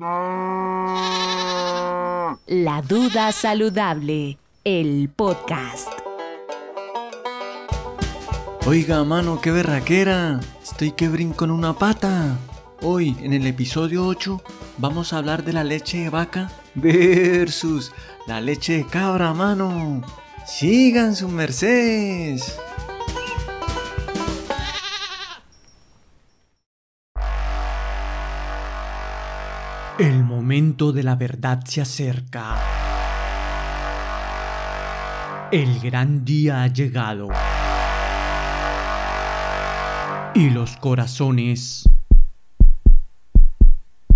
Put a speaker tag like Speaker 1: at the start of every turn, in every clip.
Speaker 1: La duda saludable, el podcast.
Speaker 2: Oiga, mano, qué berraquera. Estoy que brinco en una pata. Hoy, en el episodio 8, vamos a hablar de la leche de vaca versus la leche de cabra, mano. Sigan sus mercedes. El momento de la verdad se acerca. El gran día ha llegado. Y los corazones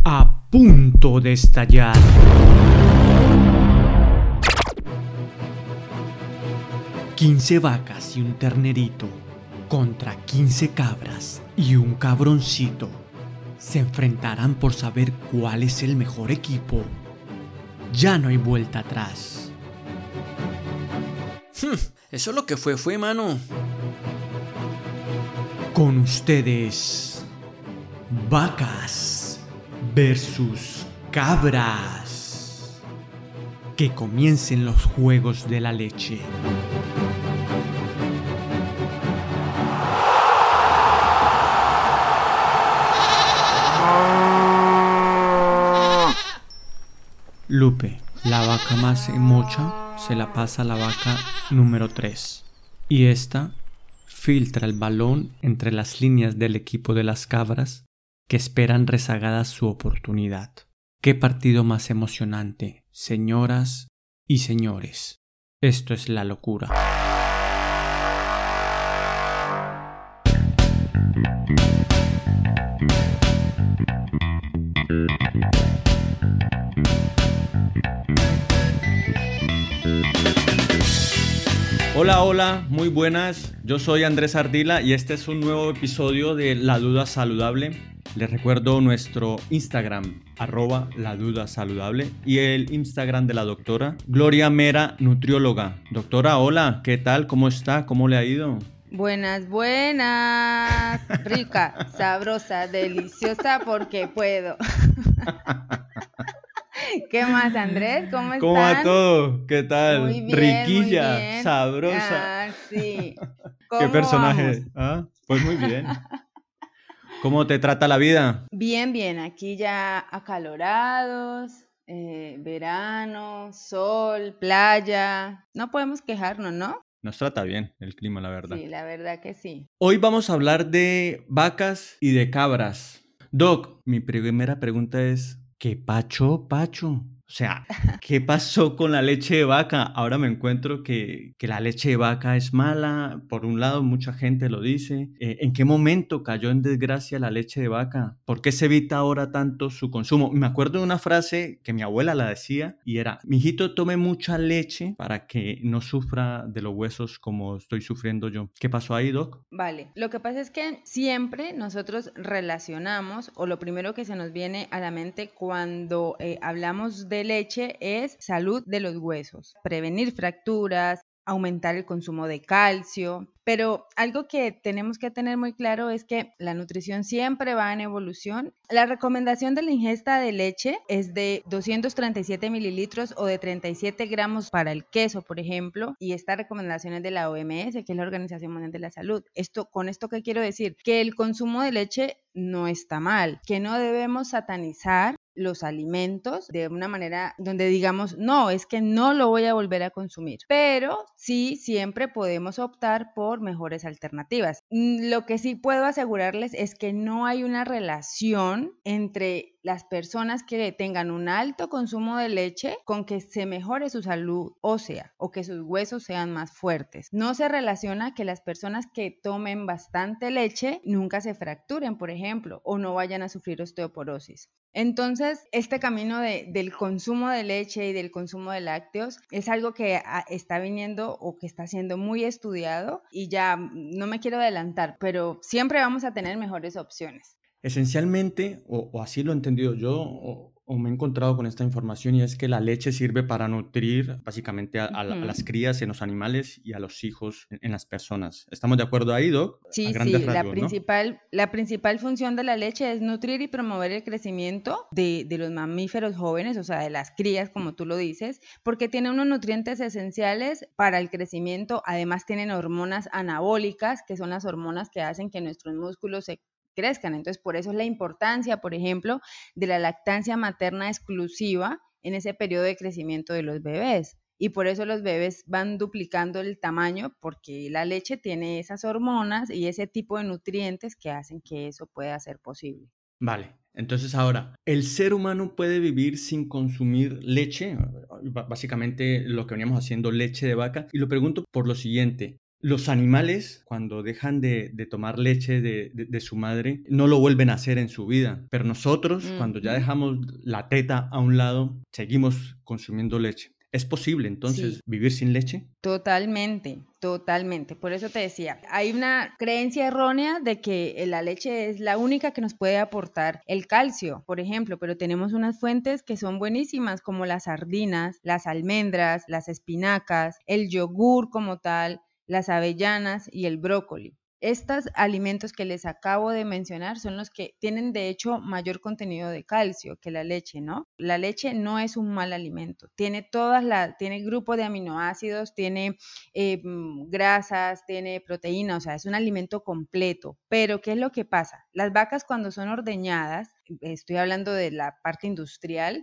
Speaker 2: a punto de estallar. Quince vacas y un ternerito contra quince cabras y un cabroncito se enfrentarán por saber cuál es el mejor equipo. Ya no hay vuelta atrás.
Speaker 3: Hmm, eso es lo que fue, fue, mano.
Speaker 2: Con ustedes, vacas versus cabras. Que comiencen los juegos de la leche. Lupe, la vaca más mocha se la pasa a la vaca número 3. Y esta filtra el balón entre las líneas del equipo de las cabras que esperan rezagadas su oportunidad. Qué partido más emocionante, señoras y señores. Esto es la locura.
Speaker 3: Hola, hola, muy buenas. Yo soy Andrés Ardila y este es un nuevo episodio de La Duda Saludable. Les recuerdo nuestro Instagram, arroba La Duda Saludable, y el Instagram de la doctora Gloria Mera, nutrióloga. Doctora, hola, ¿qué tal? ¿Cómo está? ¿Cómo le ha ido?
Speaker 4: Buenas, buenas. Rica, sabrosa, deliciosa porque puedo. ¿Qué más, Andrés? ¿Cómo estás?
Speaker 3: ¿Cómo va todo? ¿Qué tal?
Speaker 4: Muy bien,
Speaker 3: Riquilla,
Speaker 4: muy bien.
Speaker 3: sabrosa.
Speaker 4: Ah, sí.
Speaker 3: ¿Qué
Speaker 4: ¿Cómo
Speaker 3: personaje? ¿Ah? Pues muy bien. ¿Cómo te trata la vida?
Speaker 4: Bien, bien. Aquí ya acalorados, eh, verano, sol, playa. No podemos quejarnos, ¿no?
Speaker 3: Nos trata bien el clima, la verdad.
Speaker 4: Sí, la verdad que sí.
Speaker 3: Hoy vamos a hablar de vacas y de cabras. Doc, mi primera pregunta es, ¿qué pacho, pacho? O sea, ¿qué pasó con la leche de vaca? Ahora me encuentro que, que la leche de vaca es mala. Por un lado, mucha gente lo dice. Eh, ¿En qué momento cayó en desgracia la leche de vaca? ¿Por qué se evita ahora tanto su consumo? Me acuerdo de una frase que mi abuela la decía y era, mijito, tome mucha leche para que no sufra de los huesos como estoy sufriendo yo. ¿Qué pasó ahí, Doc?
Speaker 4: Vale, lo que pasa es que siempre nosotros relacionamos, o lo primero que se nos viene a la mente cuando eh, hablamos de leche es salud de los huesos, prevenir fracturas, aumentar el consumo de calcio. Pero algo que tenemos que tener muy claro es que la nutrición siempre va en evolución. La recomendación de la ingesta de leche es de 237 mililitros o de 37 gramos para el queso, por ejemplo, y esta recomendación es de la OMS, que es la Organización Mundial de la Salud. Esto, con esto, ¿qué quiero decir? Que el consumo de leche no está mal, que no debemos satanizar los alimentos de una manera donde digamos, no, es que no lo voy a volver a consumir. Pero sí, siempre podemos optar por mejores alternativas. Mm, Lo que sí puedo asegurarles es que no hay una relación entre las personas que tengan un alto consumo de leche con que se mejore su salud ósea o que sus huesos sean más fuertes. No se relaciona que las personas que tomen bastante leche nunca se fracturen, por ejemplo, o no vayan a sufrir osteoporosis. Entonces, este camino de- del consumo de leche y del consumo de lácteos es algo que ah, está viniendo o que está siendo muy estudiado y ya mm, no me quiero adelantar, pero siempre vamos a tener mejores opciones.
Speaker 3: Esencialmente, o, o así lo he entendido yo, o, o me he encontrado con esta información y es que la leche sirve para nutrir básicamente a, las crías en los animales y a los hijos en, las personas. ¿Estamos de acuerdo ahí, Doc?
Speaker 4: Sí, sí, la, principal, la principal función de la leche es nutrir y promover el crecimiento de, de los mamíferos jóvenes, o sea, de las crías, como tú lo dices, porque tiene unos nutrientes esenciales para el crecimiento, además tienen hormonas anabólicas, que son las hormonas que hacen que nuestros músculos se crezcan. Entonces, por eso es la importancia, por ejemplo, de la lactancia materna exclusiva en ese periodo de crecimiento de los bebés. Y por eso los bebés van duplicando el tamaño porque la leche tiene esas hormonas y ese tipo de nutrientes que hacen que eso pueda ser posible.
Speaker 3: Vale, entonces ahora, ¿el ser humano puede vivir sin consumir leche? Básicamente lo que veníamos haciendo, leche de vaca. Y lo pregunto por lo siguiente, los animales, cuando dejan de, tomar leche de, su madre, no lo vuelven a hacer en su vida. Pero nosotros, cuando ya dejamos la teta a un lado, seguimos consumiendo leche. ¿Es posible entonces vivir sin leche?
Speaker 4: Totalmente, totalmente. Por eso te decía, hay una creencia errónea de que la leche es la única que nos puede aportar el calcio, por ejemplo, pero tenemos unas fuentes que son buenísimas como las sardinas, las almendras, las espinacas, el yogur como tal las avellanas y el brócoli. Estos alimentos que les acabo de mencionar son los que tienen de hecho mayor contenido de calcio que la leche, ¿no? La leche no es un mal alimento, tiene todas las, tiene grupo de aminoácidos, tiene eh, mm, grasas, tiene proteína, o sea, es un alimento completo. Pero ¿qué es lo que pasa? Las vacas cuando son ordeñadas estoy hablando de la parte industrial,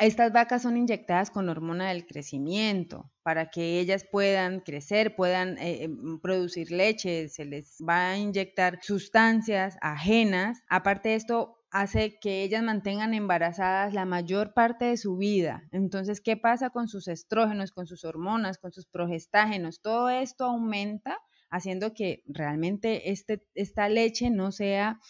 Speaker 4: estas vacas son inyectadas con hormona del crecimiento para que ellas puedan crecer, puedan eh, em, producir leche, se les va a inyectar sustancias ajenas. Aparte de esto, hace que ellas mantengan embarazadas la mayor parte de su vida. Entonces, ¿qué pasa con sus estrógenos, con sus hormonas, con sus progestágenos? Todo esto aumenta haciendo que realmente este, esta leche no sea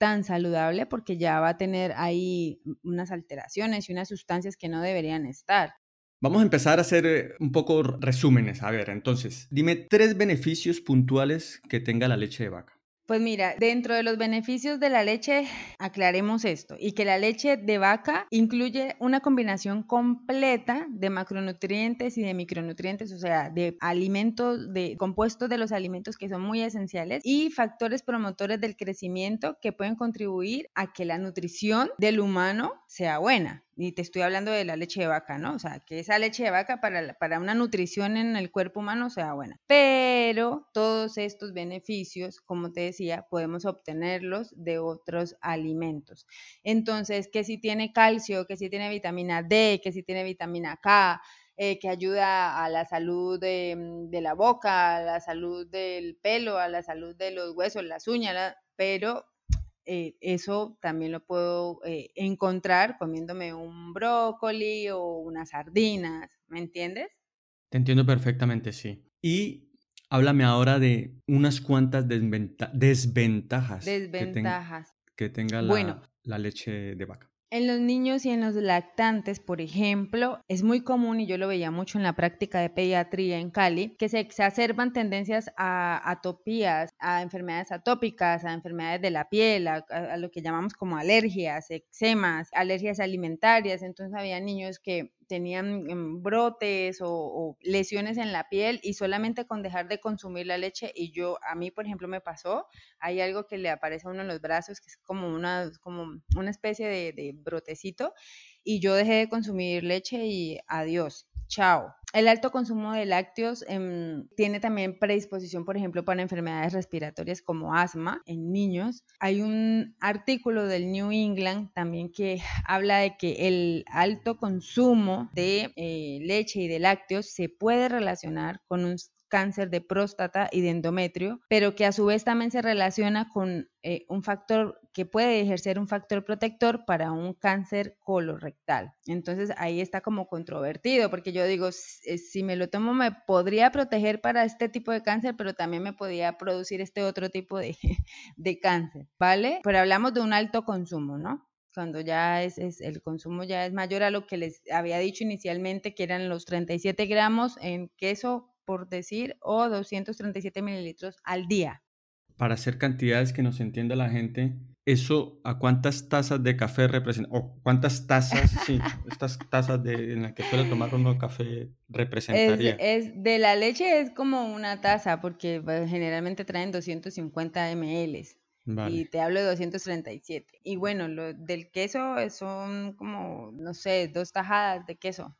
Speaker 4: tan saludable porque ya va a tener ahí unas alteraciones y unas sustancias que no deberían estar.
Speaker 3: Vamos a empezar a hacer eh, un poco resúmenes. A ver, entonces, dime tres beneficios puntuales que tenga la leche de vaca.
Speaker 4: Pues mira, dentro de los beneficios de la leche, aclaremos esto, y que la leche de vaca incluye una combinación completa de macronutrientes y de micronutrientes, o sea, de alimentos, de compuestos de los alimentos que son muy esenciales y factores promotores del crecimiento que pueden contribuir a que la nutrición del humano sea buena y te estoy hablando de la leche de vaca, ¿no? O sea, que esa leche de vaca para, para una nutrición en el cuerpo humano sea buena. Pero todos estos beneficios, como te decía, podemos obtenerlos de otros alimentos. Entonces, que si tiene calcio, que si tiene vitamina D, que si tiene vitamina K, eh, que ayuda a la salud de, de, la boca, a la salud del pelo, a la salud de los huesos, las uñas, pero eh, eso también lo puedo eh, encontrar comiéndome un brócoli o unas sardinas, ¿me entiendes?
Speaker 3: Te entiendo perfectamente, sí. Y háblame ahora de unas cuantas desventajas.
Speaker 4: Desventajas.
Speaker 3: Que, tenga la leche de vaca.
Speaker 4: En los niños y en los lactantes, por ejemplo, es muy común, y yo lo veía mucho en la práctica de pediatría en Cali, que se exacerban tendencias a atopías, a enfermedades atópicas, a enfermedades de la piel, a, lo que llamamos como alergias, eczemas, alergias alimentarias. Entonces había niños que tenían em, brotes o, lesiones en la piel y solamente con dejar de consumir la leche y yo, a mí por ejemplo me pasó, hay algo que le aparece a uno en los brazos que es como una, como una especie de, de brotecito y yo dejé de consumir leche y adiós, chao. El alto consumo de lácteos em, tiene también predisposición, por ejemplo, para enfermedades respiratorias como asma en niños. Hay un artículo del New England también que habla de que el alto consumo de eh, leche y de lácteos se puede relacionar con un cáncer de próstata y de endometrio, pero que a su vez también se relaciona con eh, un factor que puede ejercer un factor protector para un cáncer colorectal. Entonces ahí está como controvertido, porque yo digo, eh, si me lo tomo me podría proteger para este tipo de cáncer, pero también me podría producir este otro tipo de, de cáncer, ¿vale? Pero hablamos de un alto consumo, ¿no? cuando ya es, es, el consumo ya es mayor a lo que les había dicho inicialmente, que eran los 37 gramos en queso por decir, o 237 mililitros al día.
Speaker 3: Para hacer cantidades que nos entienda la gente, ¿eso a cuántas tazas de café representa? ¿O cuántas tazas, sí, estas tazas de, en las que suele tomar uno café representaría?
Speaker 4: Es, de la leche es como una taza, porque pues, generalmente traen 250 ml. Y te hablo de 237. Y bueno, lo del queso son como, no sé, dos tajadas de queso.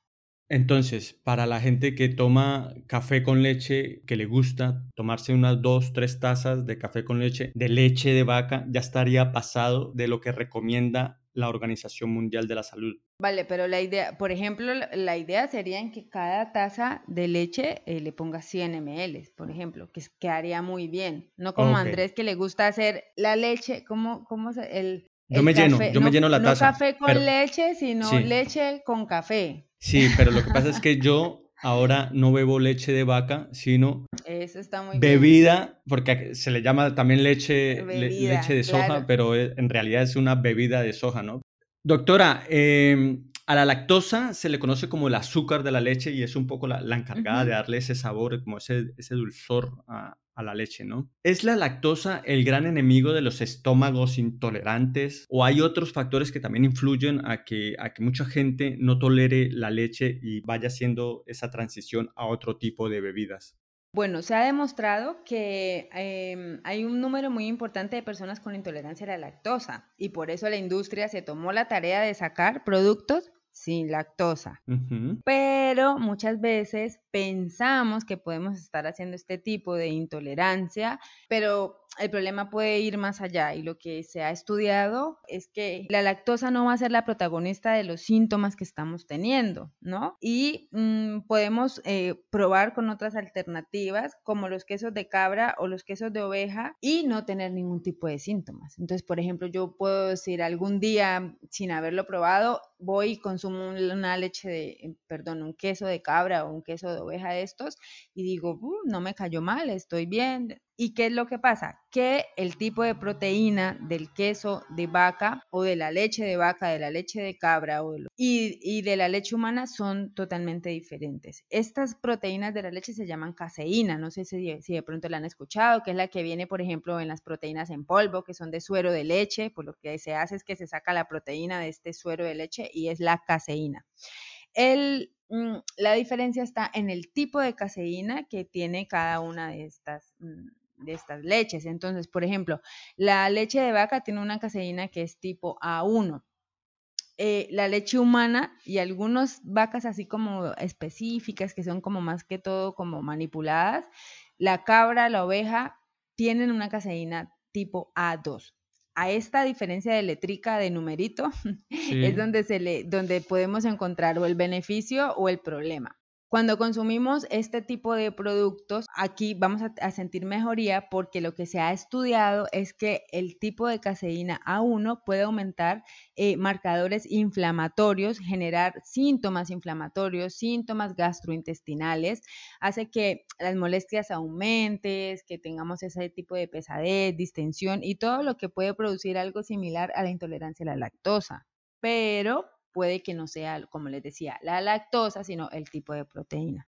Speaker 3: Entonces, para la gente que toma café con leche, que le gusta tomarse unas dos, tres tazas de café con leche, de leche de vaca, ya estaría pasado de lo que recomienda la Organización Mundial de la Salud.
Speaker 4: Vale, pero la idea, por ejemplo, la idea sería en que cada taza de leche eh, le ponga 100 ml, por ejemplo, que quedaría muy bien. No como Andrés que le gusta hacer la leche, ¿cómo, cómo se, el,
Speaker 3: yo me lleno, yo me lleno la taza.
Speaker 4: No café con leche, sino leche con café.
Speaker 3: Sí, pero lo que pasa es que yo ahora no bebo leche de vaca, sino bebida, porque se le llama también leche, leche de soja, pero en realidad es una bebida de soja, ¿no? Doctora, em, a la lactosa se le conoce como el azúcar de la leche y es un poco la, encargada de darle ese sabor, como ese, ese dulzor a, a la leche, ¿no? ¿Es la lactosa el gran enemigo de los estómagos intolerantes o hay otros factores que también influyen a que, a que mucha gente no tolere la leche y vaya haciendo esa transición a otro tipo de bebidas?
Speaker 4: Bueno, se ha demostrado que em, hay un número muy importante de personas con intolerancia a la lactosa y por eso la industria se tomó la tarea de sacar productos sin lactosa. Pero muchas veces pensamos que podemos estar haciendo este tipo de intolerancia, pero el problema puede ir más allá y lo que se ha estudiado es que la lactosa no va a ser la protagonista de los síntomas que estamos teniendo, ¿no? Y mm, podemos eh, probar con otras alternativas como los quesos de cabra o los quesos de oveja y no tener ningún tipo de síntomas. Entonces, por ejemplo, yo puedo decir algún día sin haberlo probado, voy y consumo una leche de, perdón, un queso de cabra o un queso de oveja de estos y digo, uh, no me cayó mal, estoy bien, ¿Y qué es lo que pasa? Que el tipo de proteína del queso de vaca o de la leche de vaca, de la leche de cabra o y, de la leche humana son totalmente diferentes. Estas proteínas de la leche se llaman caseína, no sé si, de pronto la han escuchado, que es la que viene, por ejemplo, en las proteínas en polvo, que son de suero de leche, por lo que se hace es que se saca la proteína de este suero de leche y es la caseína. Mm, la diferencia está en el tipo de caseína que tiene cada una de estas mm, de estas leches. Entonces, por ejemplo, la leche de vaca tiene una caseína que es tipo A1. Eh, la leche humana y algunas vacas así como específicas que son como más que todo como manipuladas, la cabra, la oveja, tienen una caseína tipo A2 a esta diferencia de letrica de numerito es donde se le donde podemos encontrar o el beneficio o el problema. Cuando consumimos este tipo de productos, aquí vamos a, sentir mejoría porque lo que se ha estudiado es que el tipo de caseína A1 puede aumentar eh, marcadores inflamatorios, generar síntomas inflamatorios, síntomas gastrointestinales, hace que las molestias aumenten, que tengamos ese tipo de pesadez, distensión y todo lo que puede producir algo similar a la intolerancia a la lactosa. Pero puede que no sea, como les decía, la lactosa, sino el tipo de proteína.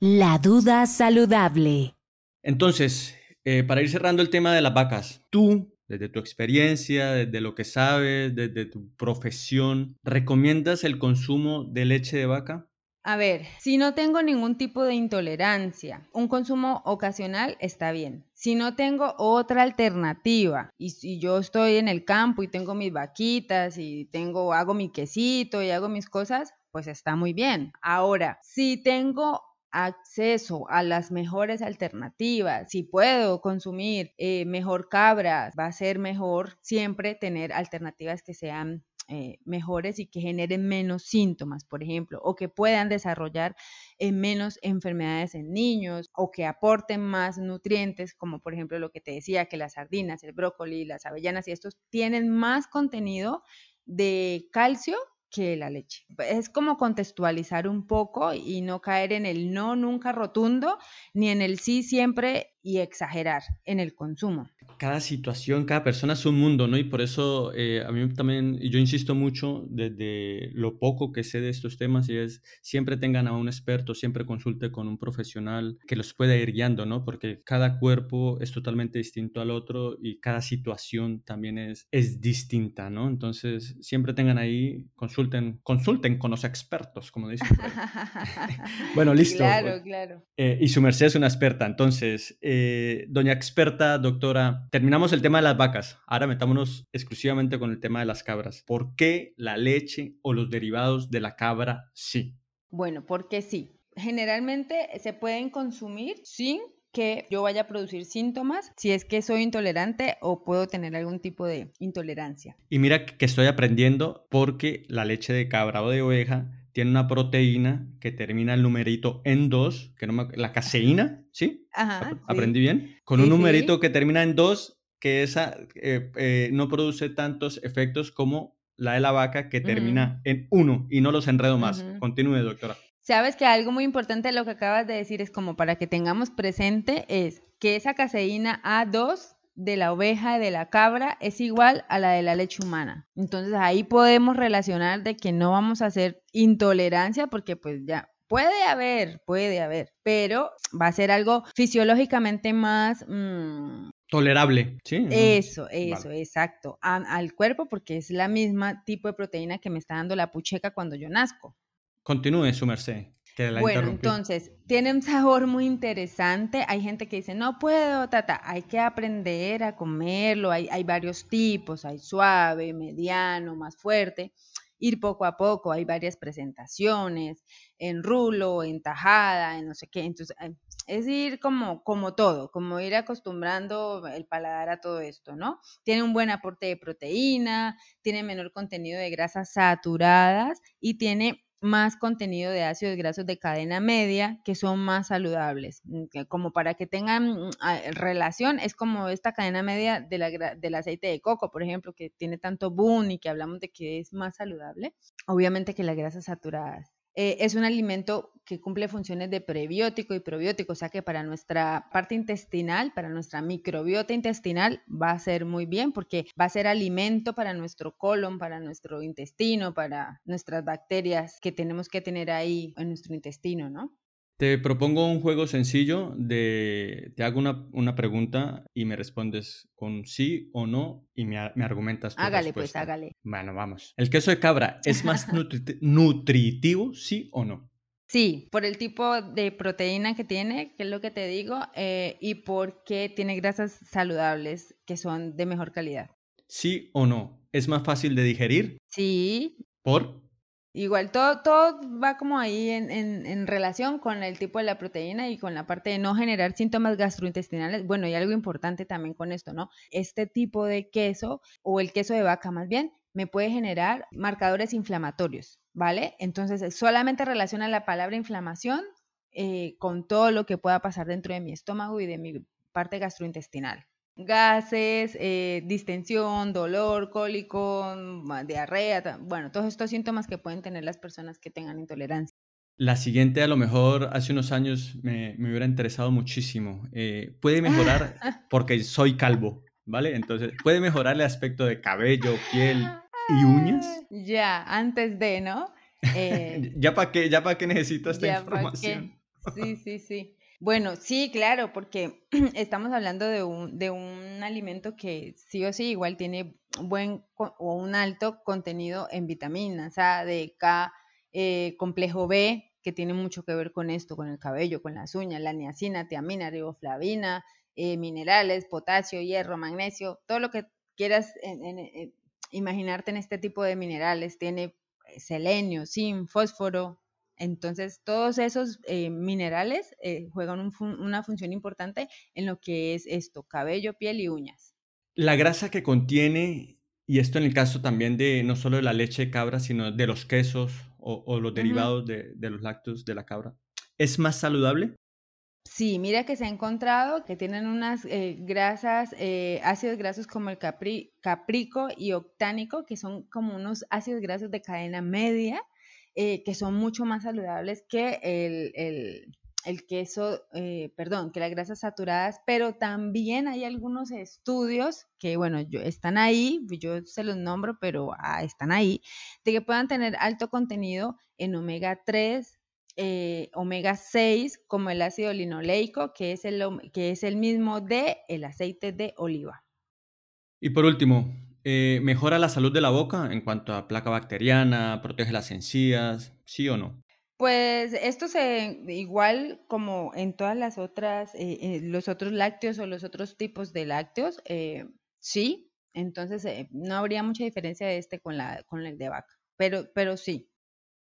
Speaker 1: La duda saludable.
Speaker 3: Entonces, eh, para ir cerrando el tema de las vacas, tú, desde tu experiencia, desde lo que sabes, desde tu profesión, ¿recomiendas el consumo de leche de vaca?
Speaker 4: A ver, si no tengo ningún tipo de intolerancia, un consumo ocasional está bien. Si no tengo otra alternativa y si yo estoy en el campo y tengo mis vaquitas y tengo hago mi quesito y hago mis cosas, pues está muy bien. Ahora, si tengo acceso a las mejores alternativas, si puedo consumir eh, mejor cabra, va a ser mejor siempre tener alternativas que sean eh, mejores y que generen menos síntomas, por ejemplo, o que puedan desarrollar eh, menos enfermedades en niños o que aporten más nutrientes, como por ejemplo lo que te decía, que las sardinas, el brócoli, las avellanas y estos tienen más contenido de calcio que la leche. Es como contextualizar un poco y no caer en el no nunca rotundo, ni en el sí siempre y exagerar en el consumo.
Speaker 3: Cada situación, cada persona es un mundo, ¿no? Y por eso eh, a mí también, yo insisto mucho desde lo poco que sé de estos temas y es siempre tengan a un experto, siempre consulte con un profesional que los pueda ir guiando, ¿no? Porque cada cuerpo es totalmente distinto al otro y cada situación también es, es distinta, ¿no? Entonces, siempre tengan ahí, consulten, consulten con los expertos, como dicen. bueno, listo.
Speaker 4: Claro, claro.
Speaker 3: Eh, y su merced es una experta, entonces, eh, doña experta, doctora, terminamos el tema de las vacas. Ahora metámonos exclusivamente con el tema de las cabras. ¿Por qué la leche o los derivados de la cabra sí?
Speaker 4: Bueno, porque sí. Generalmente se pueden consumir sin que yo vaya a producir síntomas si es que soy intolerante o puedo tener algún tipo de intolerancia.
Speaker 3: Y mira que estoy aprendiendo porque la leche de cabra o de oveja tiene una proteína que termina el numerito en 2, que no la caseína, ¿sí?
Speaker 4: Ajá.
Speaker 3: ¿Aprendí bien? Con un numerito que termina en 2, que esa eh, eh, no produce tantos efectos como la de la vaca que termina en 1 y no los enredo más. Continúe, doctora.
Speaker 4: Sabes que algo muy importante de lo que acabas de decir es como para que tengamos presente es que esa caseína A2 de la oveja, de la cabra, es igual a la de la leche humana. Entonces ahí podemos relacionar de que no vamos a hacer intolerancia porque pues ya puede haber, puede haber, pero va a ser algo fisiológicamente más... Mm,
Speaker 3: Tolerable, sí.
Speaker 4: Eso, eso, exacto. al cuerpo porque es la misma tipo de proteína que me está dando la pucheca cuando yo nazco.
Speaker 3: Continúe su merced
Speaker 4: bueno, entonces, tiene un sabor muy interesante. Hay gente que dice, no puedo, tata, hay que aprender a comerlo. Hay, hay varios tipos, hay suave, mediano, más fuerte. Ir poco a poco, hay varias presentaciones, en rulo, en tajada, en no sé qué. Entonces, eh, es ir como, como todo, como ir acostumbrando el paladar a todo esto, ¿no? Tiene un buen aporte de proteína, tiene menor contenido de grasas saturadas y tiene más contenido de ácidos grasos de cadena media que son más saludables. Mm, como para que tengan mm, relación, es como esta cadena media del aceite de coco, por ejemplo, que tiene tanto boom y que hablamos de que es más saludable. Obviamente que las grasas saturadas. Eh, es un alimento que cumple funciones de prebiótico y probiótico, o sea que para nuestra parte intestinal, para nuestra microbiota intestinal, va a ser muy bien porque va a ser alimento para nuestro colon, para nuestro intestino, para nuestras bacterias que tenemos que tener ahí en nuestro intestino, ¿no?
Speaker 3: Te propongo un juego sencillo de, te hago una, pregunta y me respondes con sí o no y me, argumentas tu
Speaker 4: Hágale pues, hágale.
Speaker 3: Bueno, vamos. ¿El queso de cabra es más nutritivo, sí o no?
Speaker 4: Sí, por el tipo de proteína que tiene, que es lo que te digo, eh, y porque tiene grasas saludables que son de mejor calidad.
Speaker 3: ¿Sí o no? ¿Es más fácil de digerir?
Speaker 4: Sí.
Speaker 3: ¿Por?
Speaker 4: Igual, todo, todo va como ahí en, en, relación con el tipo de la proteína y con la parte de no generar síntomas gastrointestinales. Bueno, y algo importante también con esto, ¿no? Este tipo de queso, o el queso de vaca más bien, me puede generar marcadores inflamatorios, ¿vale? Entonces, solamente relaciona la palabra inflamación eh, con todo lo que pueda pasar dentro de mi estómago y de mi parte gastrointestinal gases, eh, distensión, dolor, cólico, diarrea, bueno, todos estos síntomas que pueden tener las personas que tengan intolerancia.
Speaker 3: La siguiente, a lo mejor hace unos años me, hubiera interesado muchísimo. Eh, puede mejorar porque soy calvo, ¿vale? Entonces, ¿puede mejorar el aspecto de cabello, piel y uñas?
Speaker 4: Ya, antes de, ¿no?
Speaker 3: Eh, ¿Ya para qué, ya para qué necesito esta información?
Speaker 4: Sí, sí, sí. Bueno, sí, claro, porque estamos hablando de un, de un alimento que sí o sí igual tiene buen o un alto contenido en vitaminas, A, D, K, eh, complejo B, que tiene mucho que ver con esto, con el cabello, con las uñas, la niacina, tiamina, riboflavina, eh, minerales, potasio, hierro, magnesio, todo lo que quieras imaginarte en este tipo de minerales. Tiene eh, selenio, zinc, fósforo, entonces, todos esos eh, minerales eh, juegan una función importante en lo que es esto, cabello, piel y uñas.
Speaker 3: La grasa que contiene, y esto en el caso también de no solo de la leche de cabra, sino de los quesos o, los derivados de, los lácteos de la cabra, ¿es más saludable?
Speaker 4: Sí, mira que se ha encontrado que tienen unas eh, grasas, ácidos grasos como el caprico y octánico, que son como unos ácidos grasos de cadena media, eh, que son mucho más saludables que el, el queso, eh, perdón, que las grasas saturadas, pero también hay algunos estudios que, bueno, yo, están ahí, yo se los nombro, pero ah, están ahí, de que puedan tener alto contenido en omega 3, eh, omega 6, como el ácido linoleico, que es el, que es el mismo de el aceite de oliva.
Speaker 3: Y por último, eh, ¿mejora la salud de la boca en cuanto a placa bacteriana, protege las encías, sí o no?
Speaker 4: Pues esto se, igual como en todas las otras, eh, eh, los otros lácteos o los otros tipos de lácteos, sí, entonces no habría mucha diferencia de este con, la, con el de vaca, pero, pero sí.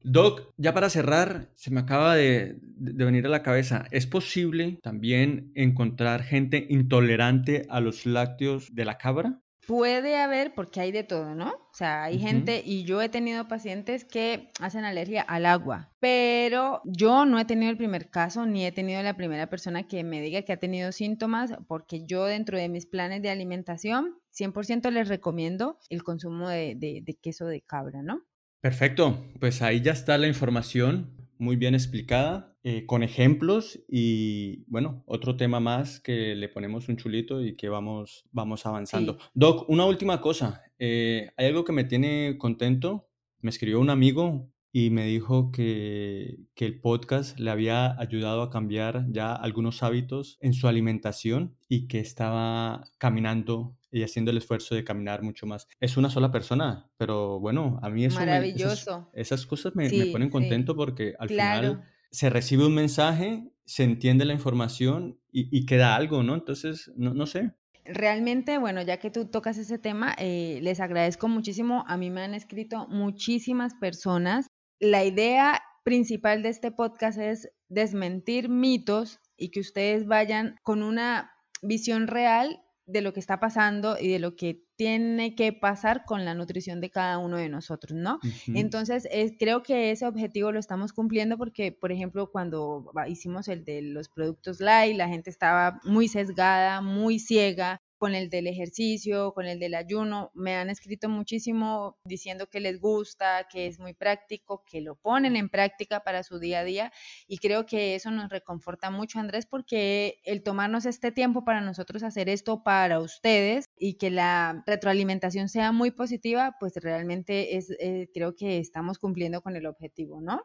Speaker 3: Doc, ya para cerrar, se me acaba de, de venir a la cabeza, ¿es posible también encontrar gente intolerante a los lácteos de la cabra?
Speaker 4: Puede haber, porque hay de todo, ¿no? O sea, hay gente, y yo he tenido pacientes que hacen alergia al agua, pero yo no he tenido el primer caso, ni he tenido la primera persona que me diga que ha tenido síntomas, porque yo dentro de mis planes de alimentación, 100% les recomiendo el consumo de, de queso de cabra, ¿no?
Speaker 3: Perfecto, pues ahí ya está la información muy bien explicada, eh, con ejemplos y bueno, otro tema más que le ponemos un chulito y que vamos, vamos avanzando. Doc, una última cosa, eh, hay algo que me tiene contento, me escribió un amigo y me dijo que, que, el podcast le había ayudado a cambiar ya algunos hábitos en su alimentación y que estaba caminando y haciendo el esfuerzo de caminar mucho más. Es una sola persona, pero bueno, a mí eso
Speaker 4: Maravilloso.
Speaker 3: esas, cosas me, me ponen contento porque al final se recibe un mensaje, se entiende la información y, queda algo, ¿no? Entonces, no, no, sé.
Speaker 4: Realmente, bueno, ya que tú tocas ese tema, eh, les agradezco muchísimo. A mí me han escrito muchísimas personas. La idea principal de este podcast es desmentir mitos y que ustedes vayan con una visión real de lo que está pasando y de lo que tiene que pasar con la nutrición de cada uno de nosotros, ¿no? Entonces, creo que ese objetivo lo estamos cumpliendo porque, por ejemplo, cuando hicimos el de los productos light, la gente estaba muy sesgada, muy ciega con el del ejercicio, con el del ayuno. Me han escrito muchísimo diciendo que les gusta, que es muy práctico, que lo ponen en práctica para su día a día y creo que eso nos reconforta mucho, Andrés, porque el tomarnos este tiempo para nosotros hacer esto para ustedes y que la retroalimentación sea muy positiva, pues realmente es, eh, creo que estamos cumpliendo con el objetivo, ¿no?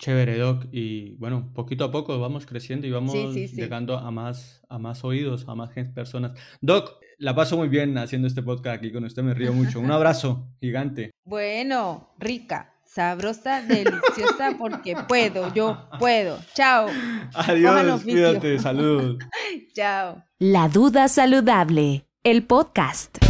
Speaker 3: Chévere, Doc. Y bueno, poquito a poco vamos creciendo y vamos llegando a más, a más oídos, a más personas. Doc, la paso muy bien haciendo este podcast aquí con usted, me río mucho. Un abrazo gigante.
Speaker 4: Bueno, rica, sabrosa, deliciosa, porque puedo, yo puedo. Chao.
Speaker 3: Adiós, cuídate, salud.
Speaker 4: Chao.
Speaker 1: La duda saludable, el podcast.